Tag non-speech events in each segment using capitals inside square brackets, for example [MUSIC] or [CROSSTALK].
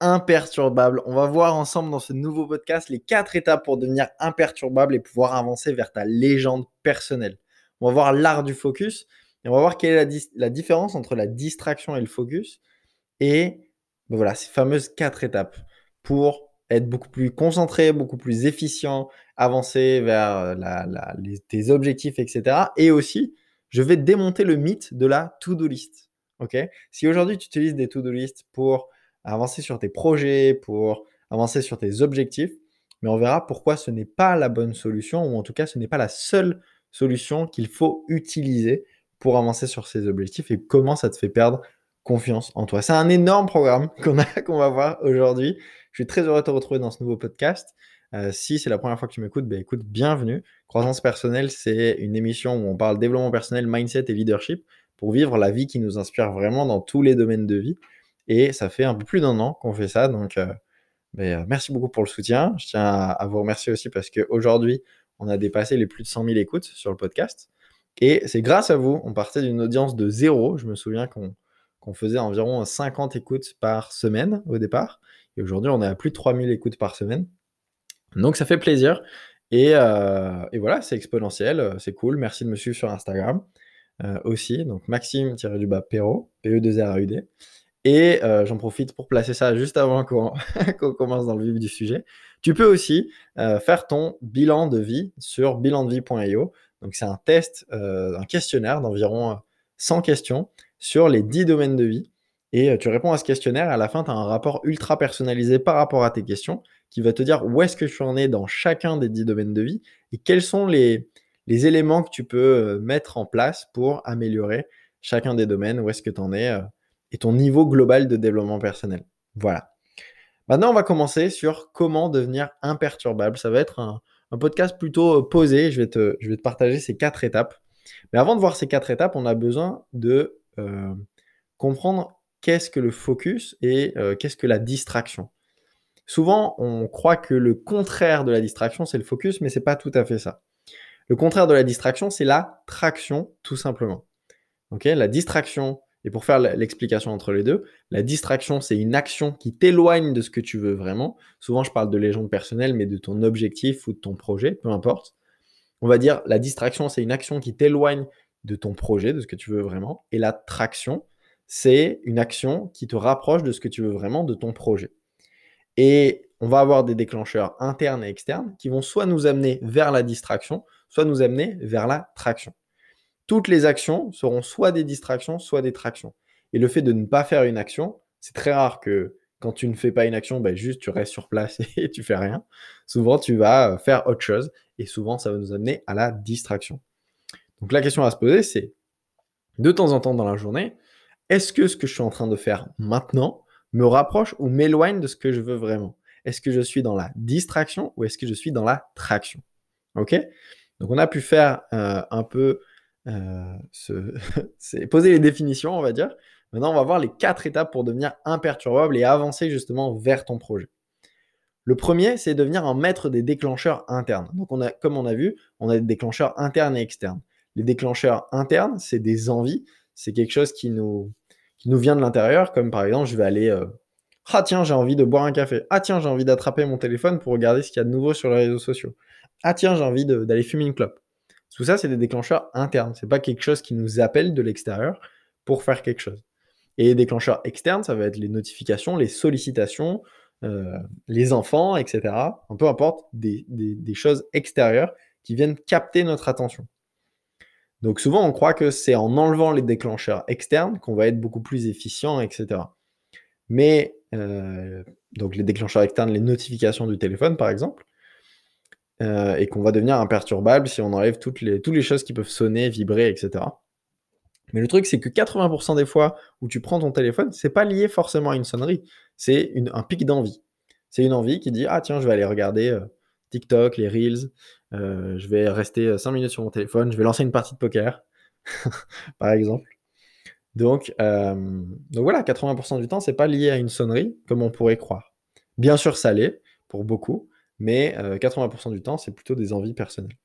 imperturbable. On va voir ensemble dans ce nouveau podcast les quatre étapes pour devenir imperturbable et pouvoir avancer vers ta légende personnelle. On va voir l'art du focus et on va voir quelle est la, différence entre la distraction et le focus et ben voilà ces fameuses quatre étapes pour être beaucoup plus concentré, beaucoup plus efficient, avancer vers tes objectifs, etc. Et aussi, je vais démonter le mythe de la to-do list. Si aujourd'hui tu utilises des to-do list pour avancer sur tes projets, pour avancer sur tes objectifs. Mais on verra pourquoi ce n'est pas la bonne solution, ou en tout cas ce n'est pas la seule solution qu'il faut utiliser pour avancer sur ces objectifs et comment ça te fait perdre confiance en toi. C'est un énorme programme [LAUGHS] qu'on qu'on va voir aujourd'hui. Je suis très heureux de te retrouver dans ce nouveau podcast. Euh, si c'est la première fois que tu m'écoutes, ben écoute, bienvenue. Croissance personnelle, c'est une émission où on parle développement personnel, mindset et leadership pour vivre la vie qui nous inspire vraiment dans tous les domaines de vie. Et ça fait un peu plus d'un an qu'on fait ça. Donc, euh, euh, merci beaucoup pour le soutien. Je tiens à, vous remercier aussi parce qu'aujourd'hui, on a dépassé les plus de 100 000 écoutes sur le podcast. Et c'est grâce à vous. On partait d'une audience de zéro. Je me souviens qu'on faisait environ 50 écoutes par semaine au départ. Et aujourd'hui, on est à plus de 3000 écoutes par semaine. Donc, ça fait plaisir. Et, euh, voilà, c'est exponentiel. C'est cool. Merci de me suivre sur Instagram aussi. Donc, Maxime-du-bas Perrault, P-E-2-R-A-U-D. Et euh, j'en profite pour placer ça juste avant [LAUGHS] qu'on commence dans le vif du sujet. Tu peux aussi euh, faire ton bilan de vie sur bilandevie.io. Donc c'est un test, euh, un questionnaire d'environ 100 questions sur les 10 domaines de vie. Et tu réponds à ce questionnaire. À la fin, tu as un rapport ultra personnalisé par rapport à tes questions qui va te dire où est-ce que tu en es dans chacun des 10 domaines de vie et quels sont les, les éléments que tu peux mettre en place pour améliorer chacun des domaines, où est-ce que tu en es et ton niveau global de développement personnel. Voilà. Maintenant, on va commencer sur comment devenir imperturbable. Ça va être un, podcast plutôt euh, posé. Je vais, te, partager ces quatre étapes. Mais avant de voir ces quatre étapes, on a besoin de euh, comprendre qu'est-ce que le focus et euh, qu'est-ce que la distraction. Souvent, on croit que le contraire de la distraction, c'est le focus, mais ce n'est pas tout à fait ça. Le contraire de la distraction, c'est la traction, tout simplement. Ok, la distraction, et pour faire l'explication entre les deux, la distraction, c'est une action qui t'éloigne de ce que tu veux vraiment. Souvent, je parle de légende personnelle, mais de ton objectif ou de ton projet, peu importe. On va dire, la distraction, c'est une action qui t'éloigne de ton projet, de ce que tu veux vraiment. Et la traction, c'est une action qui te rapproche de ce que tu veux vraiment, de ton projet. Et on va avoir des déclencheurs internes et externes qui vont soit nous amener vers la distraction, soit nous amener vers la traction toutes les actions seront soit des distractions, soit des tractions. Et le fait de ne pas faire une action, c'est très rare que quand tu ne fais pas une action, ben juste tu restes sur place [LAUGHS] et tu fais rien. Souvent, tu vas euh, faire autre chose et souvent, ça va nous amener à la distraction. Donc la question à se poser, c'est de temps en temps dans la journée, est-ce que ce que je suis en train de faire maintenant me rapproche ou m'éloigne de ce que je veux vraiment? Est-ce que je suis dans la distraction ou est-ce que je suis dans la traction? Ok? Donc on a pu faire euh, un peu euh, [LAUGHS] poser les définitions, on va dire. Maintenant, on va voir les quatre étapes pour devenir imperturbable et avancer justement vers ton projet. Le premier, c'est devenir un maître des déclencheurs internes. Donc, comme on a vu, on a des déclencheurs internes et externes. Les déclencheurs internes, c'est des envies, c'est quelque chose qui nous, qui nous vient de l'intérieur, comme par exemple, je vais aller, euh, ah tiens, j'ai envie de boire un café. Ah tiens, j'ai envie d'attraper mon téléphone pour regarder ce qu'il y a de nouveau sur les réseaux sociaux. Ah tiens, j'ai envie d'aller fumer une clope. Tout ça, c'est des déclencheurs internes. C'est pas quelque chose qui nous appelle de l'extérieur pour faire quelque chose. Et les déclencheurs externes, ça va être les notifications, les sollicitations, euh, les enfants, etc. Un peu importe, des, choses extérieures qui viennent capter notre attention. Donc souvent, on croit que c'est en enlevant les déclencheurs externes qu'on va être beaucoup plus efficient, etc. Mais euh, donc les déclencheurs externes, les notifications du téléphone, par exemple, euh, et qu'on va devenir imperturbable si on enlève toutes les, toutes les choses qui peuvent sonner, vibrer, etc. Mais le truc, c'est que 80% des fois où tu prends ton téléphone, c'est pas lié forcément à une sonnerie, c'est un pic d'envie. C'est une envie qui dit Ah, tiens, je vais aller regarder euh, TikTok, les Reels, euh, je vais rester 5 minutes sur mon téléphone, je vais lancer une partie de poker, [LAUGHS] par exemple. Donc, donc voilà, 80% du temps, c'est pas lié à une sonnerie, comme on pourrait croire. Bien sûr, ça l'est pour beaucoup, mais 80% du temps, c'est plutôt des envies personnelles.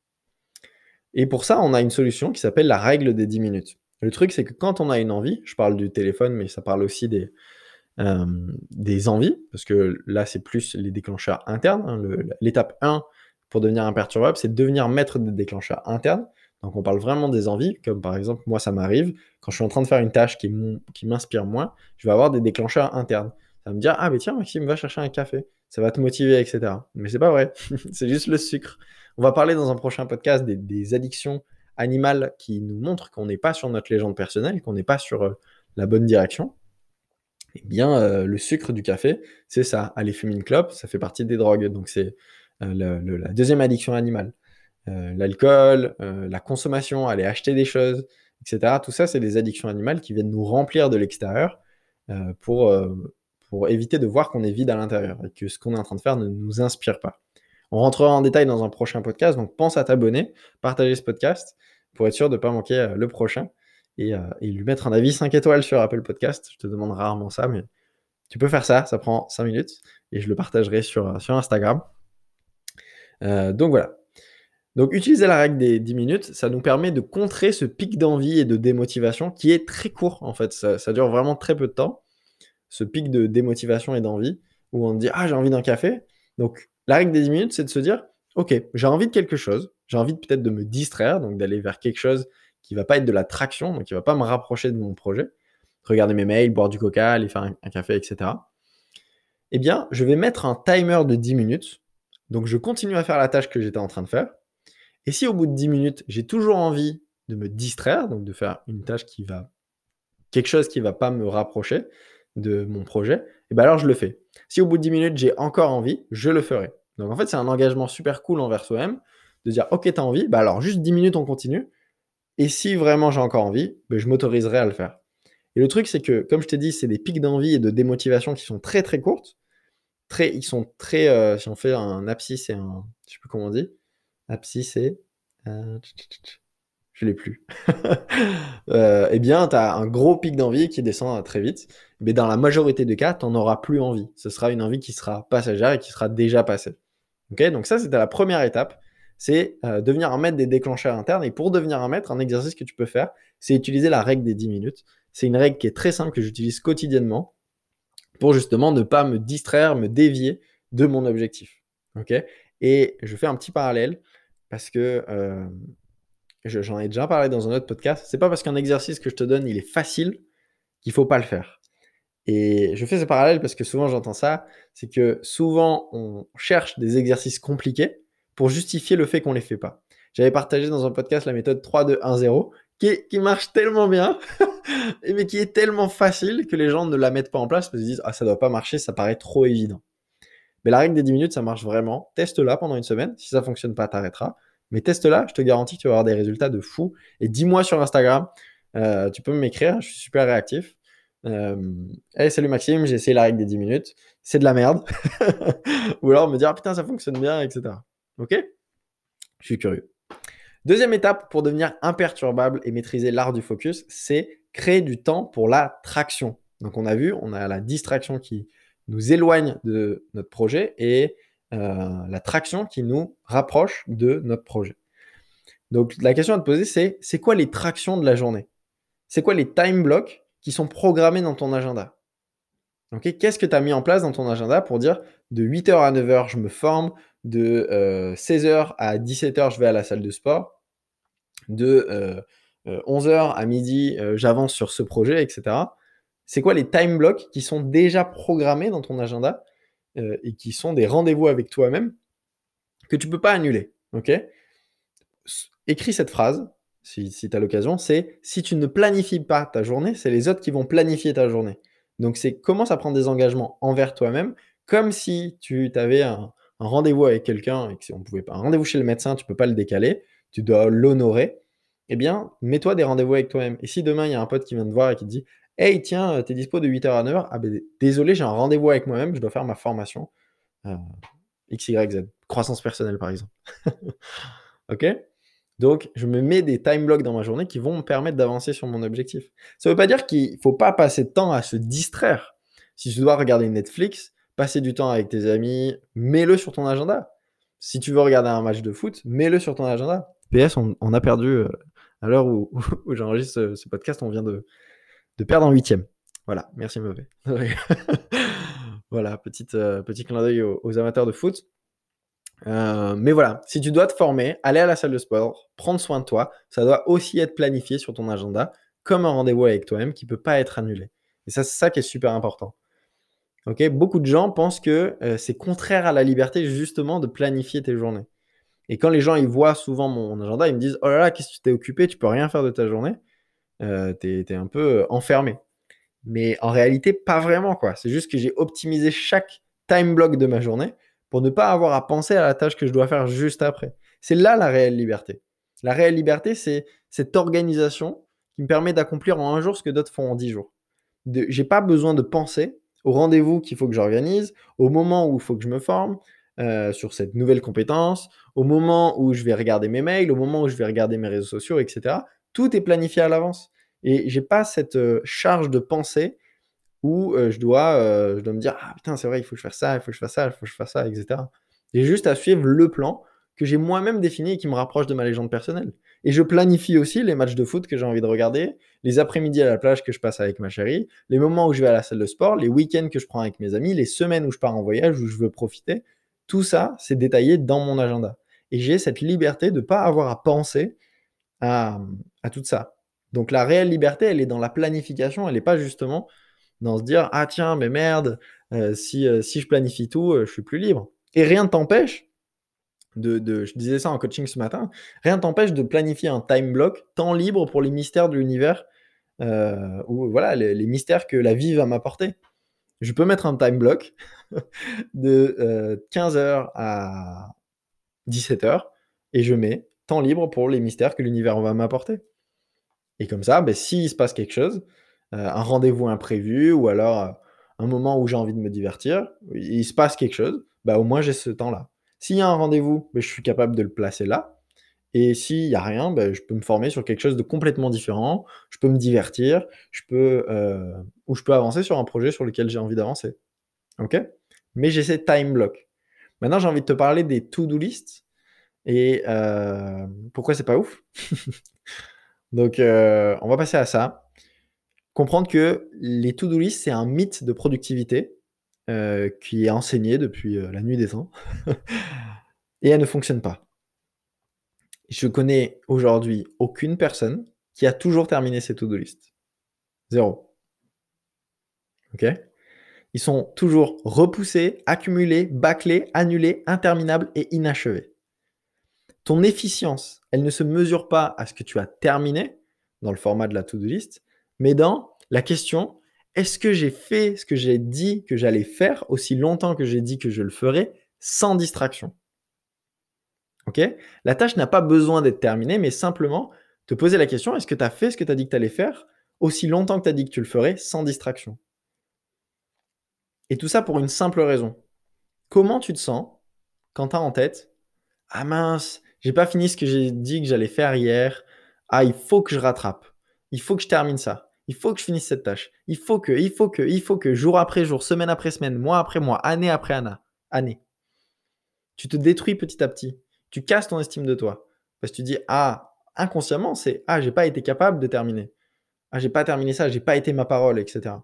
Et pour ça, on a une solution qui s'appelle la règle des 10 minutes. Le truc, c'est que quand on a une envie, je parle du téléphone, mais ça parle aussi des, euh, envies, parce que là, c'est plus les déclencheurs internes. Hein. L'étape 1 pour devenir imperturbable, c'est de devenir maître des déclencheurs internes. Donc, on parle vraiment des envies, comme par exemple, moi, ça m'arrive, quand je suis en train de faire une tâche qui m'inspire moins, je vais avoir des déclencheurs internes. Ça va me dire, ah, mais tiens, Maxime, va chercher un café, ça va te motiver, etc. Mais c'est pas vrai, [LAUGHS] c'est juste le sucre. On va parler dans un prochain podcast des, addictions animales qui nous montrent qu'on n'est pas sur notre légende personnelle, qu'on n'est pas sur euh, la bonne direction. Eh bien, euh, le sucre du café, c'est ça. Aller fumer une clope, ça fait partie des drogues. Donc, c'est euh, la deuxième addiction animale. L'alcool, la consommation, aller acheter des choses, etc. Tout ça, c'est des addictions animales qui viennent nous remplir de l'extérieur pour, pour éviter de voir qu'on est vide à l'intérieur et que ce qu'on est en train de faire ne nous inspire pas. On rentrera en détail dans un prochain podcast, donc pense à t'abonner, partager ce podcast pour être sûr de ne pas manquer euh, le prochain euh, et, lui mettre un avis 5 étoiles sur Apple Podcast. Je te demande rarement ça, mais tu peux faire ça, ça prend 5 minutes et je le partagerai sur, euh, sur Instagram. donc voilà. Donc utiliser la règle des 10 minutes, ça nous permet de contrer ce pic d'envie et de démotivation qui est très court en fait. Ça, ça, dure vraiment très peu de temps, ce pic de démotivation et d'envie, où on dit Ah j'ai envie d'un café. Donc la règle des 10 minutes, c'est de se dire, OK, j'ai envie de quelque chose, j'ai envie peut-être de me distraire, donc d'aller vers quelque chose qui va pas être de la traction, donc qui va pas me rapprocher de mon projet, regarder mes mails, boire du coca, aller faire un, café, etc. Eh bien, je vais mettre un timer de 10 minutes, donc je continue à faire la tâche que j'étais en train de faire. Et si au bout de 10 minutes, j'ai toujours envie de me distraire, donc de faire une tâche qui va, quelque chose qui va pas me rapprocher de mon projet, et ben alors je le fais. Si au bout de 10 minutes, j'ai encore envie, je le ferai. Donc en fait, c'est un engagement super cool envers soi-même de dire Ok, tu as envie, bah alors juste 10 minutes, on continue. Et si vraiment j'ai encore envie, ben, je m'autoriserai à le faire. Et le truc, c'est que, comme je t'ai dit, c'est des pics d'envie et de démotivation qui sont très très courtes. Ils sont très. Euh, si on fait un abscisse et un. Je sais plus comment on dit. Abscisse et. Euh, je l'ai plus. [LAUGHS] euh, eh bien, tu as un gros pic d'envie qui descend très vite. Mais dans la majorité des cas, tu n'en auras plus envie. Ce sera une envie qui sera passagère et qui sera déjà passée. Ok Donc ça, c'était la première étape. C'est euh, devenir un maître des déclencheurs internes. Et pour devenir un maître, un exercice que tu peux faire, c'est utiliser la règle des 10 minutes. C'est une règle qui est très simple que j'utilise quotidiennement pour justement ne pas me distraire, me dévier de mon objectif. Ok? Et je fais un petit parallèle parce que euh, j'en ai déjà parlé dans un autre podcast, c'est pas parce qu'un exercice que je te donne, il est facile qu'il faut pas le faire. Et je fais ce parallèle parce que souvent j'entends ça, c'est que souvent on cherche des exercices compliqués pour justifier le fait qu'on les fait pas. J'avais partagé dans un podcast la méthode 3, 2, 1, 0, qui, qui marche tellement bien, [LAUGHS] mais qui est tellement facile que les gens ne la mettent pas en place parce qu'ils disent ah ça doit pas marcher, ça paraît trop évident. Mais la règle des 10 minutes, ça marche vraiment. Teste-la pendant une semaine. Si ça fonctionne pas, t'arrêteras. Mais teste-la, je te garantis que tu vas avoir des résultats de fou. Et dis-moi sur Instagram, euh, tu peux m'écrire, je suis super réactif. Euh, hey, salut Maxime, j'ai essayé la règle des 10 minutes, c'est de la merde. [LAUGHS] Ou alors me dire, ah, putain, ça fonctionne bien, etc. Ok? Je suis curieux. Deuxième étape pour devenir imperturbable et maîtriser l'art du focus, c'est créer du temps pour la traction. Donc on a vu, on a la distraction qui nous éloigne de notre projet et la traction qui nous rapproche de notre projet. Donc la question à te poser, c'est c'est quoi les tractions de la journée? C'est quoi les time blocks qui sont programmés dans ton agenda? Qu'est-ce que tu as mis en place dans ton agenda pour dire de 8h à 9h, je me forme, de 16h euh, à 17h, je vais à la salle de sport, de 11h euh, à midi, j'avance sur ce projet, etc. C'est quoi les time blocks qui sont déjà programmés dans ton agenda euh, et qui sont des rendez-vous avec toi-même que tu peux pas annuler. Écris cette phrase, si, si tu as l'occasion, c'est si tu ne planifies pas ta journée, c'est les autres qui vont planifier ta journée. Donc c'est commence à prendre des engagements envers toi-même, comme si tu avais un, rendez-vous avec quelqu'un et que si on pouvait pas un rendez-vous chez le médecin, tu peux pas le décaler, tu dois l'honorer. Eh bien, mets-toi des rendez-vous avec toi-même. Et si demain il y a un pote qui vient te voir et qui te dit Hey, tiens, t'es dispo de 8h à 9h Ah ben désolé, j'ai un rendez-vous avec moi-même, je dois faire ma formation. X, Y, Z. Croissance personnelle, par exemple. [LAUGHS] ok? Donc, je me mets des time blocks dans ma journée qui vont me permettre d'avancer sur mon objectif. Ça ne veut pas dire qu'il ne faut pas passer de temps à se distraire. Si tu dois regarder Netflix, passer du temps avec tes amis, mets-le sur ton agenda. Si tu veux regarder un match de foot, mets-le sur ton agenda. PS, on, a perdu, euh, à l'heure où, [LAUGHS] j'enregistre ce, podcast, on vient de, perdre en huitième. Voilà, merci mauvais. [LAUGHS] voilà, euh, petit clin d'œil aux, amateurs de foot. Euh, mais voilà, si tu dois te former, aller à la salle de sport, prendre soin de toi, ça doit aussi être planifié sur ton agenda comme un rendez-vous avec toi-même qui ne peut pas être annulé. Et ça, c'est ça qui est super important. Ok, Beaucoup de gens pensent que euh, c'est contraire à la liberté justement de planifier tes journées. Et quand les gens ils voient souvent mon agenda, ils me disent Oh là là, qu'est-ce que tu t'es occupé Tu peux rien faire de ta journée. Euh, tu es, un peu euh, enfermé. Mais en réalité, pas vraiment. quoi. C'est juste que j'ai optimisé chaque time block de ma journée pour ne pas avoir à penser à la tâche que je dois faire juste après. C'est là la réelle liberté. La réelle liberté, c'est cette organisation qui me permet d'accomplir en un jour ce que d'autres font en dix jours. J'ai pas besoin de penser au rendez-vous qu'il faut que j'organise, au moment où il faut que je me forme euh, sur cette nouvelle compétence, au moment où je vais regarder mes mails, au moment où je vais regarder mes réseaux sociaux, etc. Tout est planifié à l'avance. Et j'ai pas cette euh, charge de pensée où euh, je, dois, je dois me dire Ah putain, c'est vrai, il faut que je fasse ça, il faut que je fasse ça, il faut que je fasse ça, etc. J'ai juste à suivre le plan que j'ai moi-même défini et qui me rapproche de ma légende personnelle. Et je planifie aussi les matchs de foot que j'ai envie de regarder, les après-midi à la plage que je passe avec ma chérie, les moments où je vais à la salle de sport, les week-ends que je prends avec mes amis, les semaines où je pars en voyage, où je veux profiter. Tout ça, c'est détaillé dans mon agenda. Et j'ai cette liberté de ne pas avoir à penser à, tout ça. Donc la réelle liberté, elle est dans la planification, elle n'est pas justement dans se dire ah tiens mais merde euh, si, euh, si je planifie tout euh, je suis plus libre et rien ne t'empêche de, je disais ça en coaching ce matin, rien ne t'empêche de planifier un time block, temps libre pour les mystères de l'univers, ou voilà, les, mystères que la vie va m'apporter. Je peux mettre un time block [LAUGHS] de 15h euh, à 17h et je mets temps libre pour les mystères que l'univers va m'apporter. Et comme ça, ben, s'il se passe quelque chose, euh, un rendez-vous imprévu ou alors un moment où j'ai envie de me divertir, il se passe quelque chose, ben, au moins j'ai ce temps-là. S'il y a un rendez-vous, ben, je suis capable de le placer là. Et s'il n'y a rien, ben, je peux me former sur quelque chose de complètement différent. Je peux me divertir. Je peux, euh, ou je peux avancer sur un projet sur lequel j'ai envie d'avancer. OK? Mais j'ai ces time blocks. Maintenant, j'ai envie de te parler des to-do lists. Et euh, pourquoi c'est pas ouf? [LAUGHS] Donc, euh, on va passer à ça. Comprendre que les to-do lists, c'est un mythe de productivité. Euh, qui est enseignée depuis la nuit des temps, [LAUGHS] et elle ne fonctionne pas. Je connais aujourd'hui aucune personne qui a toujours terminé ses to-do list. Zéro. Ok? Ils sont toujours repoussés, accumulés, bâclés, annulés, interminables et inachevés. Ton efficience, elle ne se mesure pas à ce que tu as terminé dans le format de la to-do list, mais dans la question est-ce que j'ai fait ce que j'ai dit que j'allais faire aussi longtemps que j'ai dit que je le ferais sans distraction? Ok? La tâche n'a pas besoin d'être terminée, mais simplement te poser la question est-ce que tu as fait ce que tu as dit que tu allais faire aussi longtemps que tu as dit que tu le ferais sans distraction? Et tout ça pour une simple raison. Comment tu te sens quand tu as en tête Ah mince, j'ai pas fini ce que j'ai dit que j'allais faire hier. Ah, il faut que je rattrape. Il faut que je termine ça. Il faut que je finisse cette tâche. Il faut que, il faut que, il faut que, jour après jour, semaine après semaine, mois après mois, année après année, tu te détruis petit à petit. Tu casses ton estime de toi. Parce que tu dis, ah, inconsciemment, c'est, ah, j'ai pas été capable de terminer. Ah, j'ai pas terminé ça, j'ai pas été ma parole, etc.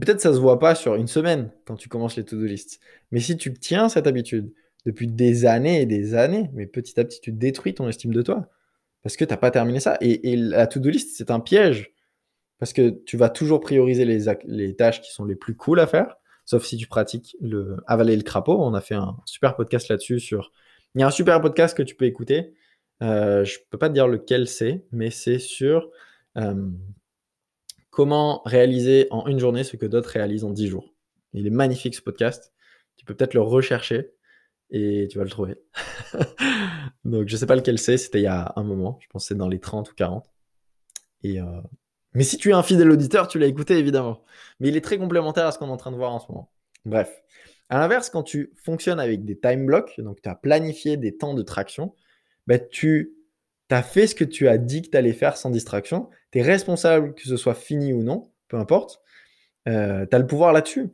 Peut-être ça se voit pas sur une semaine quand tu commences les to-do lists. Mais si tu tiens cette habitude depuis des années et des années, mais petit à petit, tu détruis ton estime de toi. Parce que tu n'as pas terminé ça. Et, la to-do list, c'est un piège. Parce que tu vas toujours prioriser les, tâches qui sont les plus cool à faire, sauf si tu pratiques le avaler le crapaud. On a fait un super podcast là-dessus. Il y a un super podcast que tu peux écouter. Euh, je ne peux pas te dire lequel c'est, mais c'est sur euh, comment réaliser en une journée ce que d'autres réalisent en dix jours. Il est magnifique ce podcast. Tu peux peut-être le rechercher et tu vas le trouver. [LAUGHS] Donc je ne sais pas lequel c'est, c'était il y a un moment. Je pense c'est dans les 30 ou 40. Et, euh, mais si tu es un fidèle auditeur, tu l'as écouté évidemment. Mais il est très complémentaire à ce qu'on est en train de voir en ce moment. Bref. À l'inverse, quand tu fonctionnes avec des time blocks, donc tu as planifié des temps de traction, bah, tu as fait ce que tu as dit que tu allais faire sans distraction. Tu es responsable que ce soit fini ou non, peu importe. Euh, tu as le pouvoir là-dessus.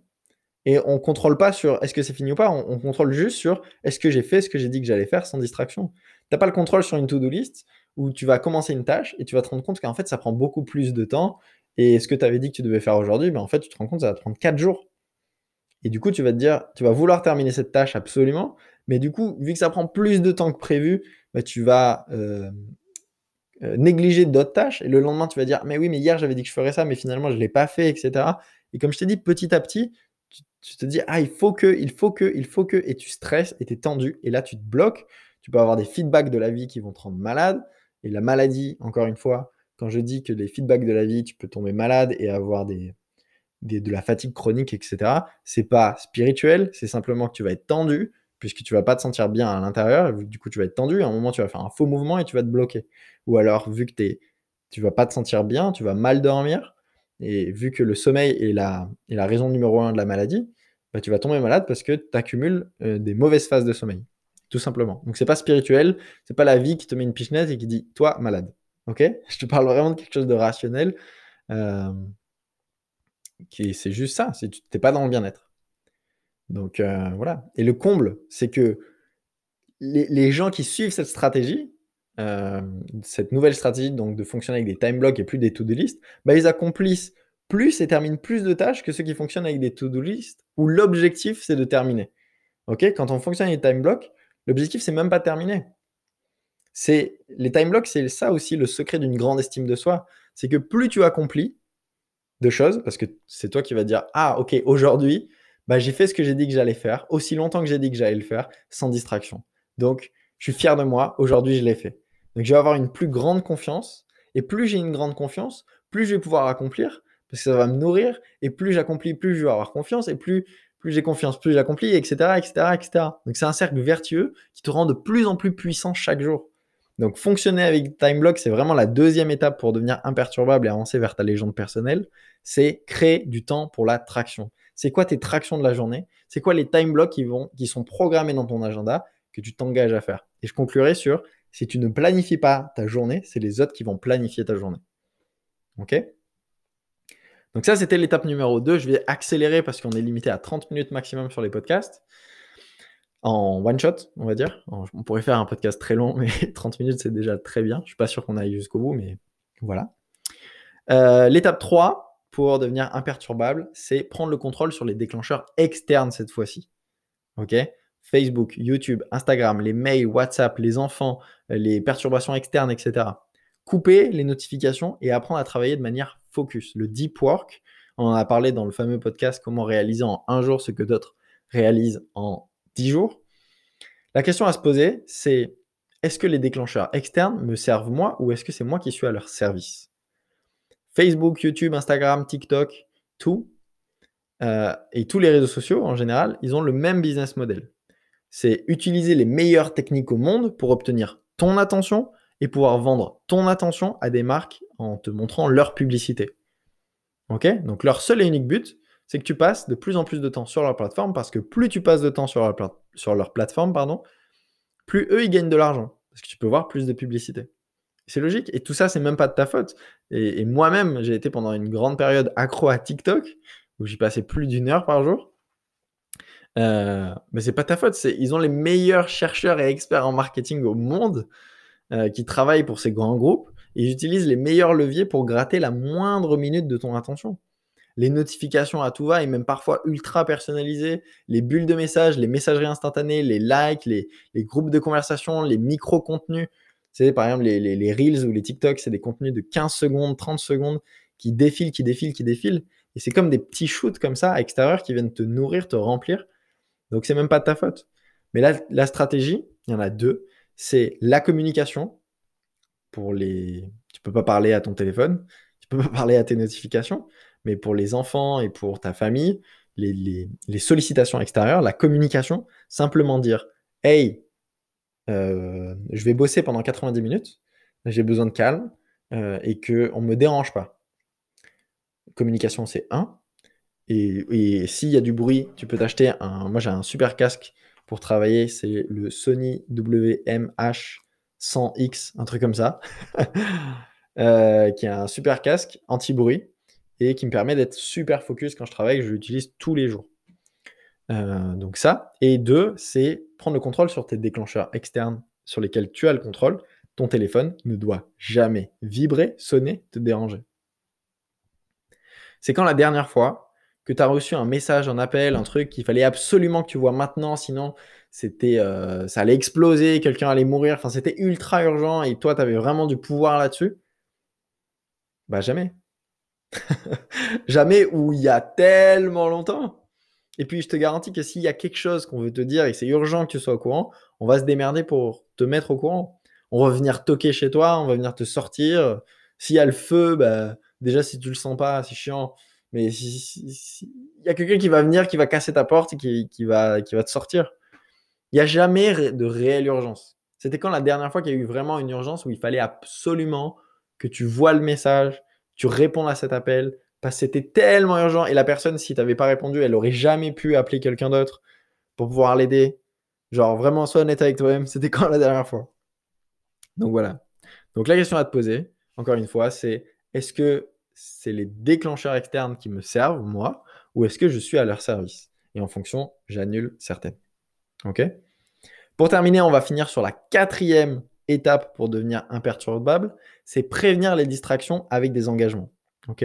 Et on contrôle pas sur est-ce que c'est fini ou pas, on, contrôle juste sur est-ce que j'ai fait ce que j'ai dit que j'allais faire sans distraction. Tu n'as pas le contrôle sur une to-do list où tu vas commencer une tâche et tu vas te rendre compte qu'en fait ça prend beaucoup plus de temps. Et ce que tu avais dit que tu devais faire aujourd'hui, ben en fait tu te rends compte que ça va te prendre 4 jours. Et du coup, tu vas te dire, tu vas vouloir terminer cette tâche absolument, mais du coup, vu que ça prend plus de temps que prévu, bah, tu vas euh, euh, négliger d'autres tâches. Et le lendemain, tu vas dire, mais oui, mais hier, j'avais dit que je ferais ça, mais finalement, je ne l'ai pas fait, etc. Et comme je t'ai dit, petit à petit, tu, te dis, ah, il faut que, il faut que, il faut que, et tu stresses et tu es tendu. Et là, tu te bloques. Tu peux avoir des feedbacks de la vie qui vont te rendre malade. Et la maladie, encore une fois, quand je dis que les feedbacks de la vie, tu peux tomber malade et avoir des, de la fatigue chronique, etc. C'est pas spirituel, c'est simplement que tu vas être tendu, puisque tu vas pas te sentir bien à l'intérieur, du coup tu vas être tendu, à un moment tu vas faire un faux mouvement et tu vas te bloquer. Ou alors, vu que tu tu vas pas te sentir bien, tu vas mal dormir, et vu que le sommeil est la, est la raison numéro un de la maladie, bah, tu vas tomber malade parce que tu accumules euh, des mauvaises phases de sommeil. Tout simplement. Donc c'est pas spirituel, c'est pas la vie qui te met une pichenette et qui dit toi malade. Ok? [LAUGHS] Je te parle vraiment de quelque chose de rationnel. Euh, c'est juste ça, c'est tu n'es pas dans le bien-être. Donc euh, voilà. Et le comble, c'est que les, gens qui suivent cette stratégie, euh, cette nouvelle stratégie donc de fonctionner avec des time blocks et plus des to-do list, bah, ils accomplissent plus et terminent plus de tâches que ceux qui fonctionnent avec des to-do list où l'objectif c'est de terminer. Ok? Quand on fonctionne avec des time blocks, l'objectif c'est même pas de terminer. C'est les time blocks, c'est ça aussi le secret d'une grande estime de soi, c'est que plus tu accomplis, deux choses, parce que c'est toi qui vas dire Ah, ok, aujourd'hui, bah, j'ai fait ce que j'ai dit que j'allais faire, aussi longtemps que j'ai dit que j'allais le faire, sans distraction. Donc, je suis fier de moi, aujourd'hui, je l'ai fait. Donc, je vais avoir une plus grande confiance, et plus j'ai une grande confiance, plus je vais pouvoir accomplir, parce que ça va me nourrir, et plus j'accomplis, plus je vais avoir confiance, et plus, plus j'ai confiance, plus j'accomplis, etc., etc., etc. Donc, c'est un cercle vertueux qui te rend de plus en plus puissant chaque jour. Donc, fonctionner avec TimeBlock, c'est vraiment la deuxième étape pour devenir imperturbable et avancer vers ta légende personnelle. C'est créer du temps pour la traction. C'est quoi tes tractions de la journée? C'est quoi les time blocks qui, vont, qui sont programmés dans ton agenda que tu t'engages à faire? Et je conclurai sur si tu ne planifies pas ta journée, c'est les autres qui vont planifier ta journée. OK? Donc, ça, c'était l'étape numéro 2. Je vais accélérer parce qu'on est limité à 30 minutes maximum sur les podcasts en one shot, on va dire. On pourrait faire un podcast très long, [LAUGHS] mais 30 minutes, c'est déjà très bien. Je suis pas sûr qu'on aille jusqu'au bout, mais voilà. Euh, l'étape 3 pour devenir imperturbable, c'est prendre le contrôle sur les déclencheurs externes cette fois-ci. OK? Facebook, YouTube, Instagram, les mails, WhatsApp, les enfants, les perturbations externes, etc. Couper les notifications et apprendre à travailler de manière focus. Le deep work, on en a parlé dans le fameux podcast Comment réaliser en un jour ce que d'autres réalisent en 10 jours. La question à se poser, c'est est-ce que les déclencheurs externes me servent moi ou est-ce que c'est moi qui suis à leur service? Facebook, YouTube, Instagram, TikTok, tout, euh, et tous les réseaux sociaux en général, ils ont le même business model. C'est utiliser les meilleures techniques au monde pour obtenir ton attention et pouvoir vendre ton attention à des marques en te montrant leur publicité. Ok? Donc leur seul et unique but, c'est que tu passes de plus en plus de temps sur leur plateforme parce que plus tu passes de temps sur leur, plateforme, pardon, plus eux, ils gagnent de l'argent parce que tu peux voir plus de publicité. C'est logique. Et tout ça, c'est même pas de ta faute. Et, moi-même, j'ai été pendant une grande période accro à TikTok où j'y passais plus d'une heure par jour. Euh, mais c'est pas ta faute. Ils ont les meilleurs chercheurs et experts en marketing au monde euh, qui travaillent pour ces grands groupes. Et ils utilisent les meilleurs leviers pour gratter la moindre minute de ton attention les notifications à tout va et même parfois ultra personnalisées, les bulles de messages, les messageries instantanées, les likes, les, groupes de conversation, les micro-contenus. C'est par exemple les, les, Reels ou les TikTok, c'est des contenus de 15 secondes, 30 secondes qui défilent, qui défilent, qui défilent. Et c'est comme des petits shoots comme ça à extérieur qui viennent te nourrir, te remplir. Donc c'est même pas de ta faute. Mais là, la stratégie, il y en a deux. C'est la communication. Pour les, tu peux pas parler à ton téléphone, tu peux pas [LAUGHS] parler à tes notifications mais pour les enfants et pour ta famille, les, sollicitations extérieures, la communication, simplement dire Hey, euh, je vais bosser pendant 90 minutes, j'ai besoin de calme euh, et qu'on ne me dérange pas. Communication, c'est un. Et, s'il y a du bruit, tu peux t'acheter un. Moi, j'ai un super casque pour travailler. C'est le Sony WMH100X, un truc comme ça, [LAUGHS] euh, qui est un super casque anti-bruit et qui me permet d'être super focus quand je travaille. Je l'utilise tous les jours. Euh, donc ça. Et deux, c'est prendre le contrôle sur tes déclencheurs externes sur lesquels tu as le contrôle. Ton téléphone ne doit jamais vibrer, sonner, te déranger. C'est quand la dernière fois que tu as reçu un message, un appel, un truc qu'il fallait absolument que tu vois maintenant, sinon c'était, euh, ça allait exploser, quelqu'un allait mourir, enfin c'était ultra urgent et toi tu avais vraiment du pouvoir là-dessus Bah jamais. [LAUGHS] jamais où il y a tellement longtemps. Et puis je te garantis que s'il y a quelque chose qu'on veut te dire et c'est urgent que tu sois au courant, on va se démerder pour te mettre au courant. On va venir toquer chez toi, on va venir te sortir. S'il y a le feu, bah, déjà si tu le sens pas, c'est chiant. Mais il y a quelqu'un qui va venir, qui va casser ta porte et qui, va, qui va te sortir. Il n'y a jamais de réelle urgence. C'était quand la dernière fois qu'il y a eu vraiment une urgence où il fallait absolument que tu vois le message, tu réponds à cet appel, parce que c'était tellement urgent et la personne, si tu n'avais pas répondu, elle aurait jamais pu appeler quelqu'un d'autre pour pouvoir l'aider. Genre, vraiment, sois honnête avec toi-même. [LAUGHS] C'était quand la dernière fois? Donc voilà. Donc la question à te poser, encore une fois, c'est est-ce que c'est les déclencheurs externes qui me servent, moi, ou est-ce que je suis à leur service? Et en fonction, j'annule certaines. OK? Pour terminer, on va finir sur la quatrième étape pour devenir imperturbable, c'est prévenir les distractions avec des engagements. OK?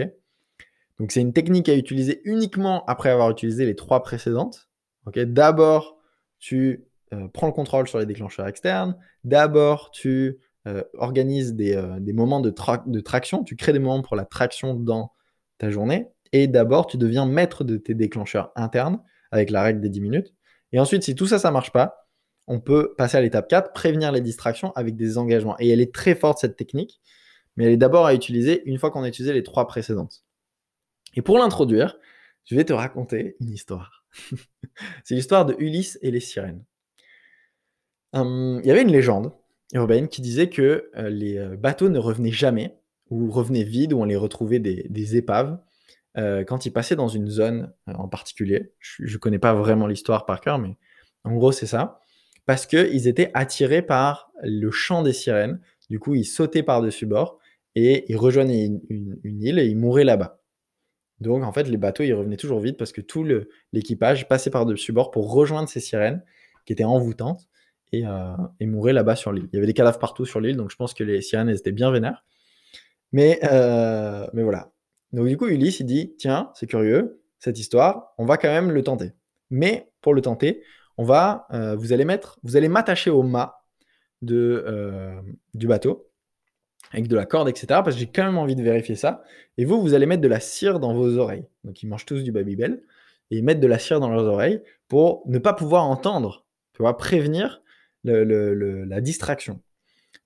Donc c'est une technique à utiliser uniquement après avoir utilisé les trois précédentes. OK? D'abord, tu euh, prends le contrôle sur les déclencheurs externes. D'abord, tu euh, organise euh, des, moments de, de, traction, tu crées des moments pour la traction dans ta journée, et d'abord tu deviens maître de tes déclencheurs internes avec la règle des 10 minutes. Et ensuite, si tout ça, ça marche pas, on peut passer à l'étape 4, prévenir les distractions avec des engagements. Et elle est très forte, cette technique, mais elle est d'abord à utiliser une fois qu'on a utilisé les trois précédentes. Et pour l'introduire, je vais te raconter une histoire. [LAUGHS] C'est l'histoire de Ulysse et les sirènes. Hum, il y avait une légende urbaine qui disait que euh, les euh, bateaux ne revenaient jamais, ou revenaient vides, ou on les retrouvait des, épaves, euh, quand ils passaient dans une zone en particulier. Je ne connais pas vraiment l'histoire par cœur, mais en gros, c'est ça. Parce qu'ils étaient attirés par le chant des sirènes. Du coup, ils sautaient par-dessus bord et ils rejoignaient une, île et ils mouraient là-bas. Donc, en fait, les bateaux, ils revenaient toujours vides parce que tout l'équipage passait par-dessus bord pour rejoindre ces sirènes qui étaient envoûtantes euh, et, mourait là-bas sur l'île. Il y avait des cadavres partout sur l'île, donc je pense que les sirènes étaient bien vénères. Mais, euh, mais voilà. Donc du coup, Ulysse, il dit, tiens, c'est curieux, cette histoire, on va quand même le tenter. Mais pour le tenter, on va, euh, vous allez mettre, vous allez m'attacher au mât de, du bateau avec de la corde, etc. Parce que j'ai quand même envie de vérifier ça. Et vous, vous allez mettre de la cire dans vos oreilles. Donc ils mangent tous du Babybel et ils mettent de la cire dans leurs oreilles pour ne pas pouvoir entendre, tu vois, prévenir la distraction.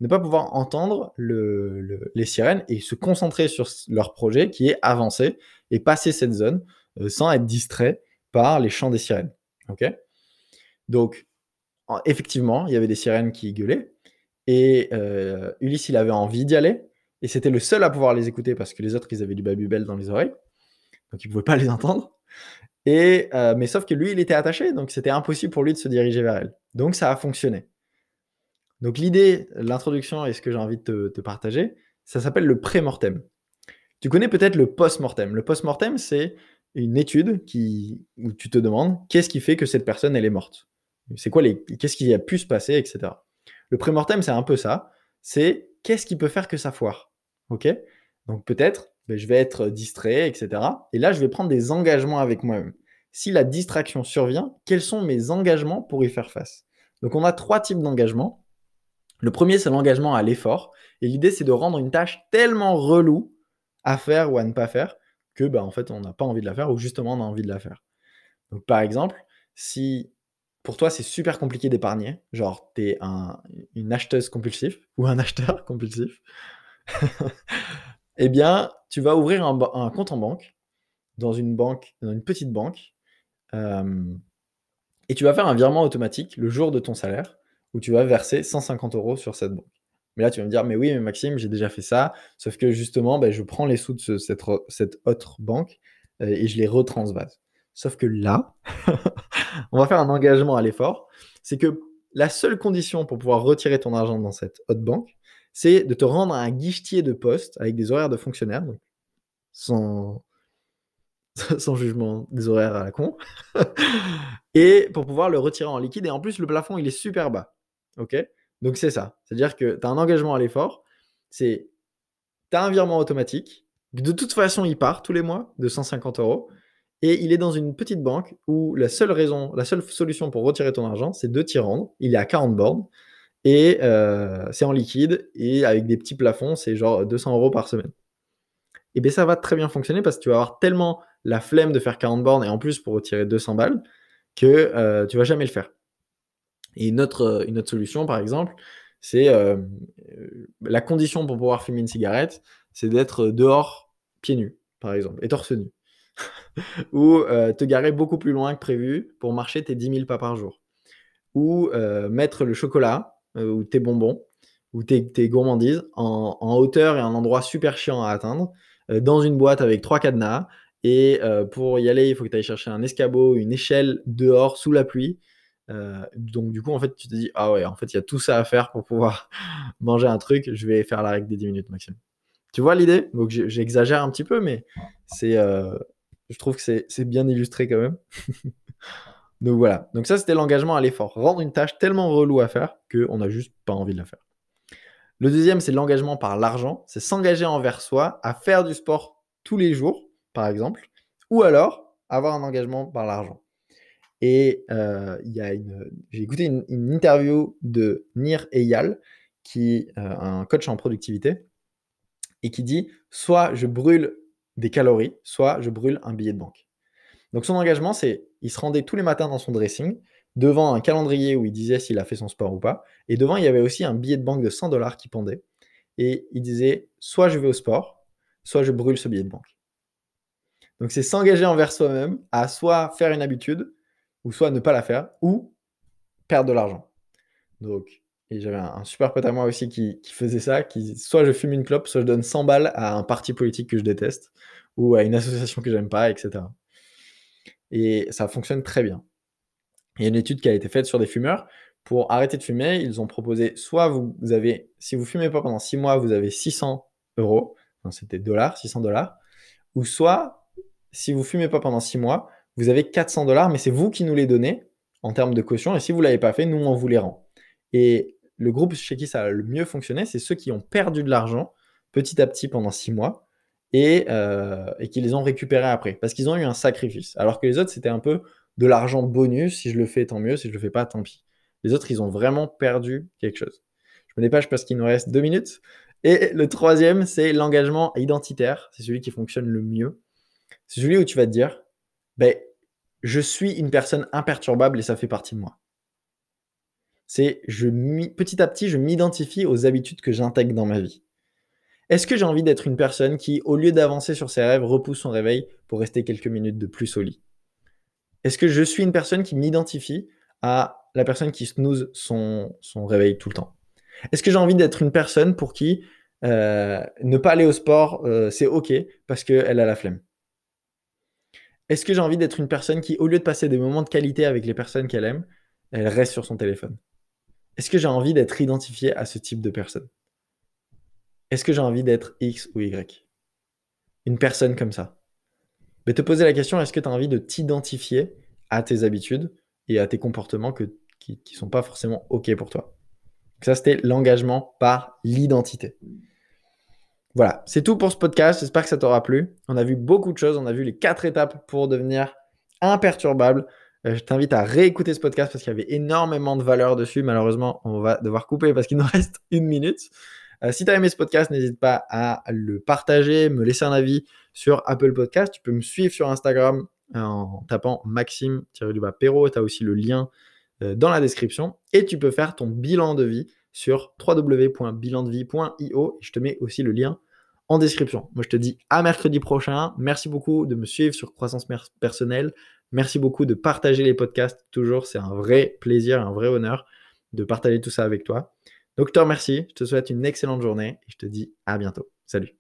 Ne pas pouvoir entendre les sirènes et se concentrer sur leur projet qui est avancer et passer cette zone euh, sans être distrait par les chants des sirènes. Ok? Donc, effectivement, il y avait des sirènes qui gueulaient et euh, Ulysse, il avait envie d'y aller et c'était le seul à pouvoir les écouter parce que les autres, ils avaient du babybel dans les oreilles. Donc, il ne pouvait pas les entendre. Et, euh, mais sauf que lui, il était attaché, donc c'était impossible pour lui de se diriger vers elle. Donc ça a fonctionné. Donc l'idée, l'introduction et ce que j'ai envie de te, partager, ça s'appelle le pré-mortem. Tu connais peut-être le post-mortem. Le post-mortem, c'est une étude qui, où tu te demandes qu'est-ce qui fait que cette personne, elle est morte? C'est quoi les, qu'est-ce qui a pu se passer, etc. Le pré-mortem, c'est un peu ça. C'est qu'est-ce qui peut faire que ça foire? Ok? Donc peut-être, ben, je vais être distrait, etc. Et là, je vais prendre des engagements avec moi-même. Si la distraction survient, quels sont mes engagements pour y faire face? Donc on a trois types d'engagements. Le premier, c'est l'engagement à l'effort. Et l'idée, c'est de rendre une tâche tellement relou à faire ou à ne pas faire que, bah, en fait, on n'a pas envie de la faire ou justement, on a envie de la faire. Donc, par exemple, si pour toi, c'est super compliqué d'épargner, genre, tu es une acheteuse compulsive ou un [LAUGHS] acheteur compulsif, [LAUGHS] eh bien, tu vas ouvrir un, compte en banque, dans une banque, dans une petite banque, euh, et tu vas faire un virement automatique le jour de ton salaire où tu vas verser 150 euros sur cette banque. Mais là, tu vas me dire, mais oui, mais Maxime, j'ai déjà fait ça. Sauf que justement, ben, je prends les sous de cette, autre banque et je les retransvase. Sauf que là, [LAUGHS] on va faire un engagement à l'effort. C'est que la seule condition pour pouvoir retirer ton argent dans cette hot bank, c'est de te rendre à un guichetier de poste avec des horaires de fonctionnaire, sans, [LAUGHS] sans jugement des horaires à la con, [LAUGHS] et pour pouvoir le retirer en liquide. Et en plus, le plafond, il est super bas. OK? Donc c'est ça. C'est-à-dire que tu as un engagement à l'effort, c'est tu as un virement automatique, de toute façon, il part tous les mois de 150 euros. Et il est dans une petite banque où la seule raison, la seule solution pour retirer ton argent, c'est de t'y rendre. Il est à 40 bornes et euh, c'est en liquide et avec des petits plafonds, c'est genre 200 euros par semaine. Et bien ça va très bien fonctionner parce que tu vas avoir tellement la flemme de faire 40 bornes et en plus pour retirer 200 balles que euh, tu vas jamais le faire. Et une autre, une autre solution, par exemple, c'est euh, la condition pour pouvoir fumer une cigarette, c'est d'être dehors pieds nus, par exemple, et torse nu. [LAUGHS] ou euh, te garer beaucoup plus loin que prévu pour marcher tes 10 000 pas par jour. Ou euh, mettre le chocolat euh, ou tes bonbons ou tes, gourmandises en, hauteur et un endroit super chiant à atteindre dans une boîte avec trois cadenas. Et pour y aller, il faut que tu ailles chercher un escabeau, une échelle dehors sous la pluie. donc du coup, en fait, tu te dis, ah ouais, en fait, il y a tout ça à faire pour pouvoir [LAUGHS] manger un truc. Je vais faire la règle des 10 minutes maximum. Tu vois l'idée? Donc j'exagère un petit peu, mais c'est je trouve que c'est bien illustré quand même. [LAUGHS] Donc voilà. Donc ça, c'était l'engagement à l'effort. Rendre une tâche tellement relou à faire qu'on n'a juste pas envie de la faire. Le deuxième, c'est l'engagement par l'argent. C'est s'engager envers soi à faire du sport tous les jours, par exemple, ou alors avoir un engagement par l'argent. Et euh, j'ai écouté une, interview de Nir Eyal, qui est euh, un coach en productivité, et qui dit soit je brûle des calories, soit je brûle un billet de banque. Donc son engagement, c'est il se rendait tous les matins dans son dressing, devant un calendrier où il disait s'il a fait son sport ou pas, et devant il y avait aussi un billet de banque de 100 dollars qui pendait, et il disait soit je vais au sport, soit je brûle ce billet de banque. Donc c'est s'engager envers soi-même à soit faire une habitude, ou soit ne pas la faire, ou perdre de l'argent. Donc et j'avais un, super pote à moi aussi qui, faisait ça, qui soit je fume une clope, soit je donne 100 balles à un parti politique que je déteste, ou à une association que j'aime pas, etc. Et ça fonctionne très bien. Il y a une étude qui a été faite sur des fumeurs. Pour arrêter de fumer, ils ont proposé soit vous, avez, si vous fumez pas pendant 6 mois, vous avez 600 euros, c'était dollars, 600 dollars, ou soit si vous fumez pas pendant 6 mois, vous avez 400 dollars, mais c'est vous qui nous les donnez en termes de caution, et si vous l'avez pas fait, nous on vous les rend. Et le groupe chez qui ça a le mieux fonctionné, c'est ceux qui ont perdu de l'argent petit à petit pendant six mois et, euh, et qui les ont récupérés après, parce qu'ils ont eu un sacrifice. Alors que les autres, c'était un peu de l'argent bonus, si je le fais, tant mieux, si je le fais pas, tant pis. Les autres, ils ont vraiment perdu quelque chose. Je me dépêche parce qu'il nous reste deux minutes. Et le troisième, c'est l'engagement identitaire. C'est celui qui fonctionne le mieux. C'est celui où tu vas te dire, ben, je suis une personne imperturbable et ça fait partie de moi c'est petit à petit, je m'identifie aux habitudes que j'intègre dans ma vie. Est-ce que j'ai envie d'être une personne qui, au lieu d'avancer sur ses rêves, repousse son réveil pour rester quelques minutes de plus au lit? Est-ce que je suis une personne qui m'identifie à la personne qui snooze son, réveil tout le temps? Est-ce que j'ai envie d'être une personne pour qui euh, ne pas aller au sport, euh, c'est OK parce qu'elle a la flemme? Est-ce que j'ai envie d'être une personne qui, au lieu de passer des moments de qualité avec les personnes qu'elle aime, elle reste sur son téléphone? Est-ce que j'ai envie d'être identifié à ce type de personne? Est-ce que j'ai envie d'être X ou Y? Une personne comme ça. Mais te poser la question, est-ce que tu as envie de t'identifier à tes habitudes et à tes comportements qui ne sont pas forcément OK pour toi? Ça, c'était l'engagement par l'identité. Voilà, c'est tout pour ce podcast. J'espère que ça t'aura plu. On a vu beaucoup de choses. On a vu les quatre étapes pour devenir imperturbable. Euh, je t'invite à réécouter ce podcast parce qu'il y avait énormément de valeur dessus. Malheureusement, on va devoir couper parce qu'il nous [LAUGHS] reste une minute. Euh, si tu as aimé ce podcast, n'hésite pas à le partager, me laisser un avis sur Apple Podcast. Tu peux me suivre sur Instagram en tapant Maxime-Perrault. Tu as aussi le lien euh, dans la description. Et tu peux faire ton bilan de vie sur www.bilandevie.io. Je te mets aussi le lien en description. Moi, je te dis à mercredi prochain. Merci beaucoup de me suivre sur Croissance Personnelle. Merci beaucoup de partager les podcasts. Toujours, c'est un vrai plaisir, un vrai honneur de partager tout ça avec toi. Donc, je te remercie. Je te souhaite une excellente journée et je te dis à bientôt. Salut.